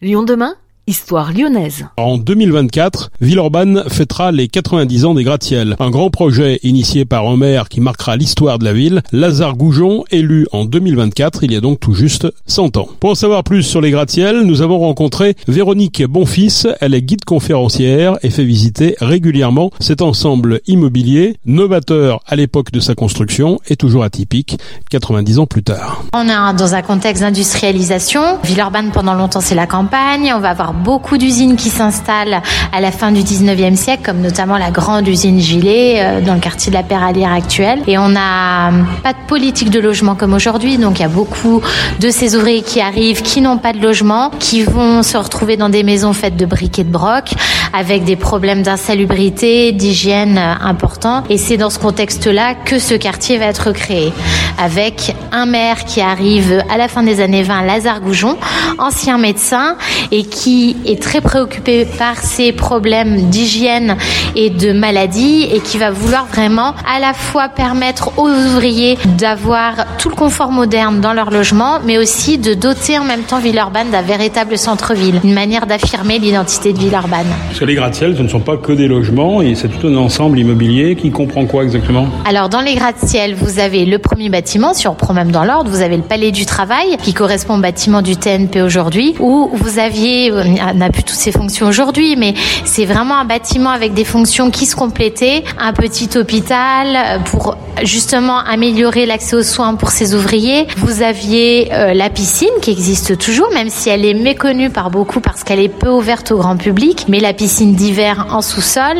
Lyon demain? Histoire lyonnaise. En 2024, Villeurbanne fêtera les 90 ans des gratte-ciel. Un grand projet initié par un maire qui marquera l'histoire de la ville, Lazare Goujon, élu en 2024, il y a donc tout juste 100 ans. Pour en savoir plus sur les gratte-ciel, nous avons rencontré Véronique Bonfils. Elle est guide conférencière et fait visiter régulièrement cet ensemble immobilier, novateur à l'époque de sa construction et toujours atypique 90 ans plus tard. On est dans un contexte d'industrialisation. Villeurbanne pendant longtemps c'est la campagne. On va avoir beaucoup d'usines qui s'installent à la fin du 19e siècle, comme notamment la grande usine Gilet euh, dans le quartier de la Peralière actuelle. Et on n'a pas de politique de logement comme aujourd'hui, donc il y a beaucoup de ces ouvriers qui arrivent, qui n'ont pas de logement, qui vont se retrouver dans des maisons faites de briques et de broc, avec des problèmes d'insalubrité, d'hygiène euh, importants. Et c'est dans ce contexte-là que ce quartier va être créé, avec un maire qui arrive à la fin des années 20, Lazare Goujon, ancien médecin, et qui est très préoccupé par ces problèmes d'hygiène et de maladie et qui va vouloir vraiment à la fois permettre aux ouvriers d'avoir tout le confort moderne dans leur logement, mais aussi de doter en même temps Villeurbanne d'un véritable centre-ville, une manière d'affirmer l'identité de Villeurbanne. Parce que les gratte-ciel, ce ne sont pas que des logements, et c'est tout un ensemble immobilier qui comprend quoi exactement? Alors dans les gratte-ciel, vous avez le premier bâtiment, si on reprend même dans l'ordre, vous avez le Palais du Travail, qui correspond au bâtiment du TNP aujourd'hui, où vous aviez euh, n'a plus toutes ses fonctions aujourd'hui, mais c'est vraiment un bâtiment avec des fonctions qui se complétaient. Un petit hôpital pour justement améliorer l'accès aux soins pour ses ouvriers. Vous aviez euh, la piscine qui existe toujours, même si elle est méconnue par beaucoup parce qu'elle est peu ouverte au grand public, mais la piscine d'hiver en sous-sol,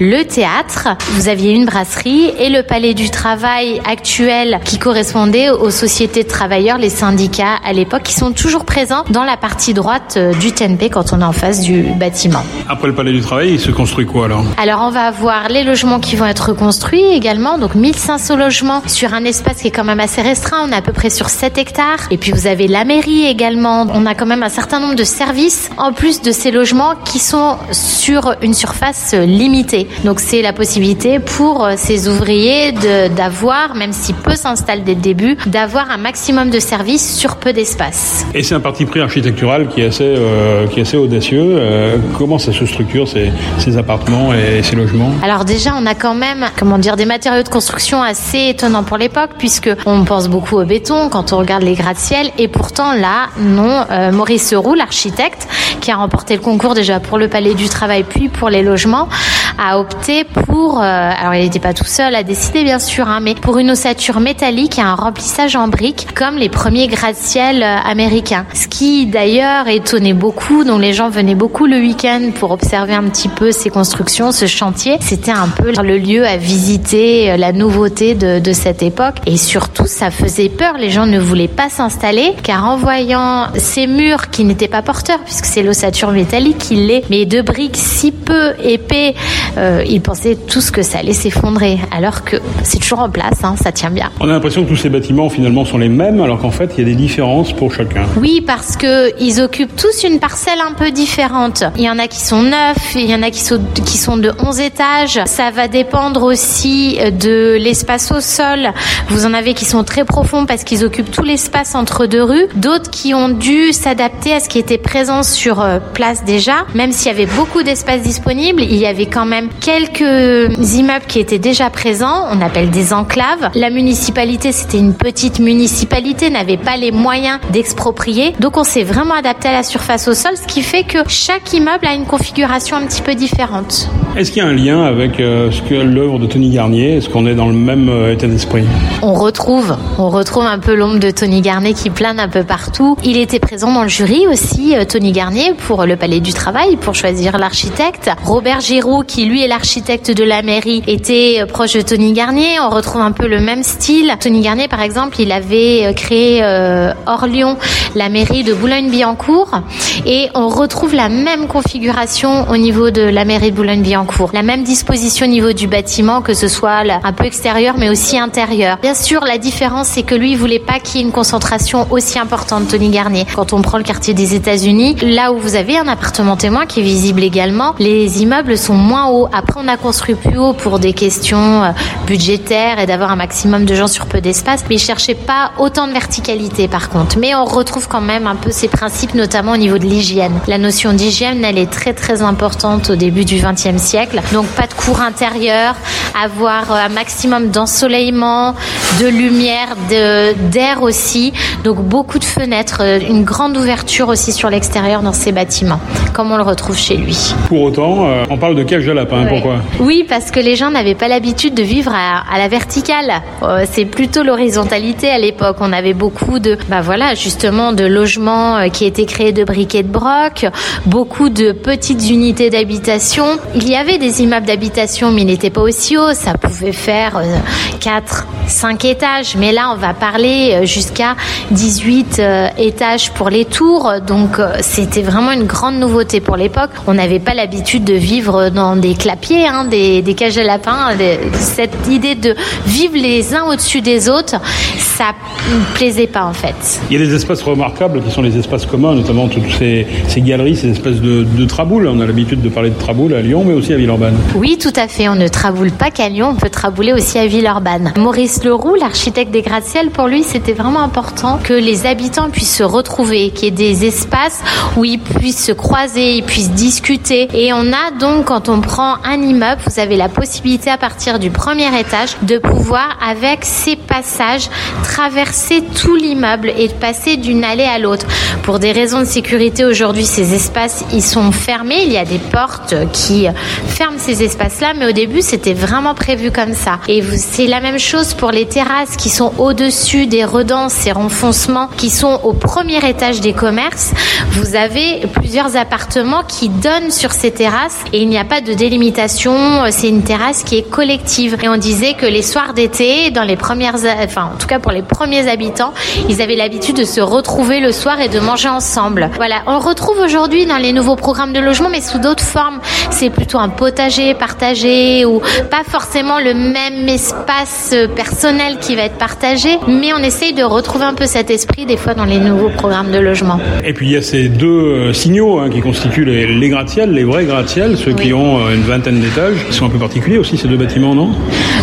le théâtre, vous aviez une brasserie et le palais du travail actuel qui correspondait aux sociétés de travailleurs, les syndicats à l'époque, qui sont toujours présents dans la partie droite euh, du TNP on est en face du bâtiment. Après le palais du travail, il se construit quoi alors? Alors on va avoir les logements qui vont être construits également, donc 1500 logements sur un espace qui est quand même assez restreint, on est à peu près sur 7 hectares. Et puis vous avez la mairie également, on a quand même un certain nombre de services en plus de ces logements qui sont sur une surface limitée. Donc c'est la possibilité pour ces ouvriers d'avoir, même si peu s'installent dès le début, d'avoir un maximum de services sur peu d'espace. Et c'est un parti pris architectural qui est assez, euh, qui est assez audacieux. Euh, comment ça se structure ces, appartements et ces logements Alors déjà, on a quand même, comment dire, des matériaux de construction assez étonnants pour l'époque, puisque on pense beaucoup au béton quand on regarde les gratte-ciel, et pourtant là, non. Euh, Maurice Roux, l'architecte, qui a remporté le concours déjà pour le Palais du Travail puis pour les logements, a opté pour, euh, alors il n'était pas tout seul à décider bien sûr, hein, mais pour une ossature métallique et un remplissage en briques, comme les premiers gratte-ciel américains. Ce qui d'ailleurs étonnait beaucoup, les gens venaient beaucoup le week-end pour observer un petit peu ces constructions, ce chantier. C'était un peu le lieu à visiter, euh, la nouveauté de, de cette époque. Et surtout, ça faisait peur. Les gens ne voulaient pas s'installer, car en voyant ces murs qui n'étaient pas porteurs, puisque c'est l'ossature métallique qui l'est, mais de briques si peu épais, euh, ils pensaient tous que ça allait s'effondrer. Alors que c'est toujours en place, hein, ça tient bien. On a l'impression que tous ces bâtiments finalement sont les mêmes, alors qu'en fait, il y a des différences pour chacun. Oui, parce que ils occupent tous une parcelle un peu différente. Il y en a qui sont neufs, il y en a qui sont, qui sont de 11 étages. Ça va dépendre aussi de l'espace au sol. Vous en avez qui sont très profonds parce qu'ils occupent tout l'espace entre deux rues. D'autres qui ont dû s'adapter à ce qui était présent sur euh, place déjà. Même s'il y avait beaucoup d'espace disponible, il y avait quand même quelques immeubles qui étaient déjà présents. On appelle des enclaves. La municipalité, c'était une petite municipalité, n'avait pas les moyens d'exproprier. Donc on s'est vraiment adapté à la surface au sol, qui fait que chaque immeuble a une configuration un petit peu différente. Est-ce qu'il y a un lien avec euh, l'œuvre de Tony Garnier? Est-ce qu'on est dans le même euh, état d'esprit? On retrouve, on retrouve un peu l'ombre de Tony Garnier qui plane un peu partout. Il était présent dans le jury aussi, euh, Tony Garnier, pour le Palais du Travail, pour choisir l'architecte. Robert Giraud, qui lui est l'architecte de la mairie, était proche de Tony Garnier. On retrouve un peu le même style. Tony Garnier, par exemple, il avait créé hors Lyon la mairie de Boulogne-Billancourt et on retrouve la même configuration au niveau de la mairie de Boulogne-Billancourt La même disposition au niveau du bâtiment, que ce soit un peu extérieur, mais aussi intérieur. Bien sûr, la différence, c'est que lui, il voulait pas qu'il y ait une concentration aussi importante, Tony Garnier. Quand on prend le quartier des États-Unis, là où vous avez un appartement témoin qui est visible également, les immeubles sont moins hauts. Après, on a construit plus haut pour des questions euh, budgétaires et d'avoir un maximum de gens sur peu d'espace, mais il cherchait pas autant de verticalité par contre. Mais on retrouve quand même un peu ces principes, notamment au niveau de l'hygiène. La notion d'hygiène, elle est très très importante au début du XXe siècle. Donc pas de cours intérieur, avoir un maximum d'ensoleillement, de lumière, d'air aussi. Donc beaucoup de fenêtres, euh, une grande ouverture aussi sur l'extérieur dans ces bâtiments, comme on le retrouve chez lui. Pour autant, euh, on parle de cage de lapin. Pourquoi? Oui, parce que les gens n'avaient pas l'habitude de vivre à, à la verticale. Euh, c'est plutôt l'horizontalité à l'époque. On avait beaucoup de, bah voilà, justement, de logements qui étaient créés de briquets de broc, beaucoup de petites unités d'habitation. Il y avait des immeubles d'habitation, mais ils n'étaient pas aussi hauts. Ça pouvait faire 4, 5 étages. Mais là, on va parler jusqu'à 18 euh, étages pour les tours. Donc euh, c'était vraiment une grande nouveauté pour l'époque. On n'avait pas l'habitude de vivre dans des clapiers, hein, des, cages à lapins. Cette idée de vivre les uns au-dessus des autres, ça ne plaisait pas en fait. Il y a des espaces remarquables qui sont les espaces communs, notamment toutes ces, ces galeries, ces espèces de, de traboules. On a l'habitude de parler de traboules à Lyon, mais aussi à Villeurbanne. Oui, tout à fait. On ne traboule pas qu'à Lyon, on peut trabouler aussi à Villeurbanne. Maurice Leroux, l'architecte des gratte-ciel, pour lui, c'était vraiment important que les habitants puissent se retrouver, qu'il y ait des espaces où ils puissent se croiser, ils puissent discuter. Et on a donc, quand on prend un immeuble, vous avez la possibilité à partir du premier étage de pouvoir, avec ces passages, traverser tout l'immeuble et passer d'une allée à l'autre. Pour des raisons de sécurité, aujourd'hui, ces espaces, ils sont fermés. Il y a des portes qui ferment ces espaces-là, mais au début, c'était vraiment prévu comme ça. Et c'est la même chose pour les terrasses qui sont au-dessus des redans, ces renfoncements qui sont au premier étage des commerces. Vous avez plusieurs appartements qui donnent sur ces terrasses et il n'y a pas de délimitation. C'est une terrasse qui est collective. Et on disait que les soirs d'été, dans les premières, enfin, en tout cas pour les premiers habitants, ils avaient l'habitude de se retrouver le soir et de manger ensemble. Voilà. On retrouve aujourd'hui dans les nouveaux programmes de logement, mais sous d'autres formes. C'est plutôt un potager partagé ou pas forcément le même espace personnel qui va être partagé, mais on essaye de retrouver un peu cet esprit des fois dans les nouveaux programmes de logement. Et puis il y a ces deux euh, signaux hein, qui constituent les, les gratte-ciels, les vrais gratte-ciels, ceux qui ont euh, une vingtaine d'étages. Ils sont un peu particuliers aussi ces deux bâtiments, non?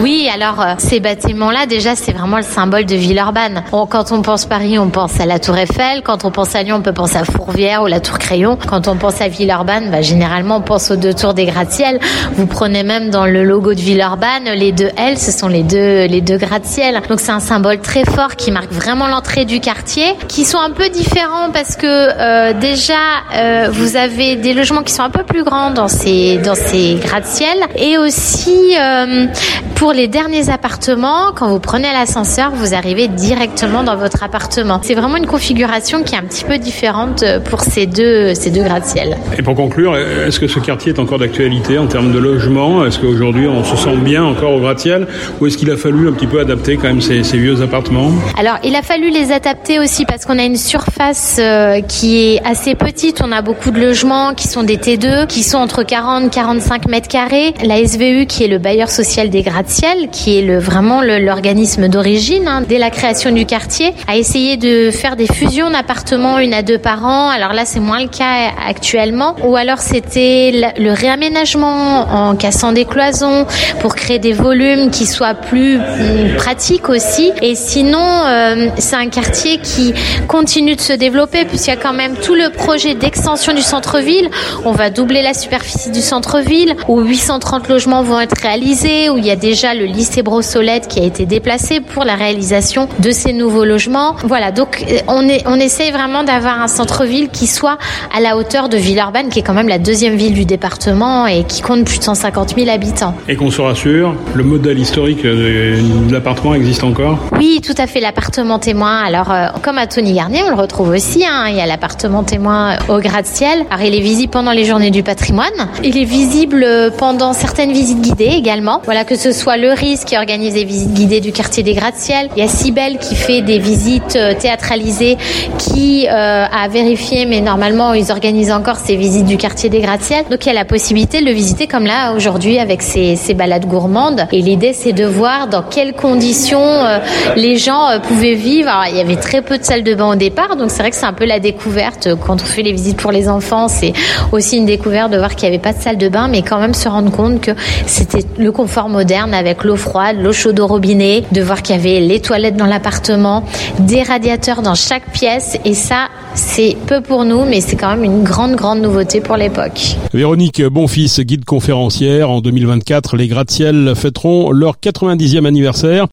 Oui, alors euh, ces bâtiments-là, déjà c'est vraiment le symbole de Villeurbanne. quand on pense Paris, on pense à la Tour Eiffel. Quand on pense à Lyon, on peut penser à Fourvière ou la Tour Crayon. Quand on pense à Villeurbanne, bah, généralement on pense aux deux tours des gratte-ciels. Vous prenez même dans le logo de Villeurbanne, les deux L, ce sont les deux les deux gratte-ciels. Donc c'est un symbole très fort qui marque vraiment l'entrée du quartier, qui sont un peu différents parce que euh, déjà euh, vous avez des logements qui sont un peu plus grands dans ces dans ces gratte-ciel et aussi euh, pour les derniers appartements, quand vous prenez l'ascenseur, vous arrivez directement dans votre appartement. C'est vraiment une configuration qui est un petit peu différente pour ces deux ces deux gratte-ciel. Et pour conclure, est-ce que ce quartier est encore d'actualité? En termes de logement? Est-ce qu'aujourd'hui on se sent bien encore au gratte-ciel? Ou est-ce qu'il a fallu un petit peu adapter quand même ces, ces vieux appartements? Alors il a fallu les adapter aussi parce qu'on a une surface euh, qui est assez petite. On a beaucoup de logements qui sont des T2, qui sont entre 40 et 45 mètres carrés. La SVU, qui est le bailleur social des gratte-ciel, qui est le, vraiment l'organisme d'origine hein, dès la création du quartier, a essayé de faire des fusions d'appartements une à deux par an. Alors là, c'est moins le cas actuellement. Ou alors c'était le réaménagement en cassant des cloisons pour créer des volumes qui soient plus hum, pratiques aussi. Et sinon, euh, c'est un quartier qui continue de se développer puisqu'il y a quand même tout le projet d'extension du centre-ville. On va doubler la superficie du centre-ville où 830 logements vont être réalisés, où il y a déjà le lycée Brossolette qui a été déplacé pour la réalisation de ces nouveaux logements. Voilà, donc euh, on, est, on essaye vraiment d'avoir un centre-ville qui soit à la hauteur de Villeurbanne, qui est quand même la deuxième ville du département et qui compte plus de 150 000 habitants. Et qu'on se rassure, le modèle historique de l'appartement existe encore Oui, tout à fait, l'appartement témoin. Alors, euh, comme à Tony Garnier, on le retrouve aussi. Hein. Il y a l'appartement témoin au gratte-ciel. Alors, il est visible pendant les journées du patrimoine. Il est visible pendant certaines visites guidées également. Voilà, que ce soit le RIS qui organise des visites guidées du quartier des gratte-ciel. Il y a Cybelle qui fait des visites euh, théâtralisées qui euh, a vérifié, mais normalement, ils organisent encore ces visites du quartier des gratte-ciel. Donc, il y a la possibilité de le visiter comme là aujourd'hui avec ces, balades gourmandes. Et l'idée, c'est de voir dans quelles conditions euh, les gens euh, pouvaient vivre. Il y avait très peu de salles de bain au départ, donc c'est vrai que c'est un peu la découverte quand on fait les visites pour les enfants. C'est aussi une découverte de voir qu'il n'y avait pas de salle de bain, mais quand même se rendre compte que c'était le confort moderne avec l'eau froide, l'eau chaude au robinet, de voir qu'il y avait les toilettes dans l'appartement, des radiateurs dans chaque pièce. Et ça, c'est peu pour nous, mais c'est quand même une grande, grande nouveauté pour l'époque. Véronique Bonfils, guide conférencière. En 2024, les gratte-ciel fêteront leur 90e anniversaire.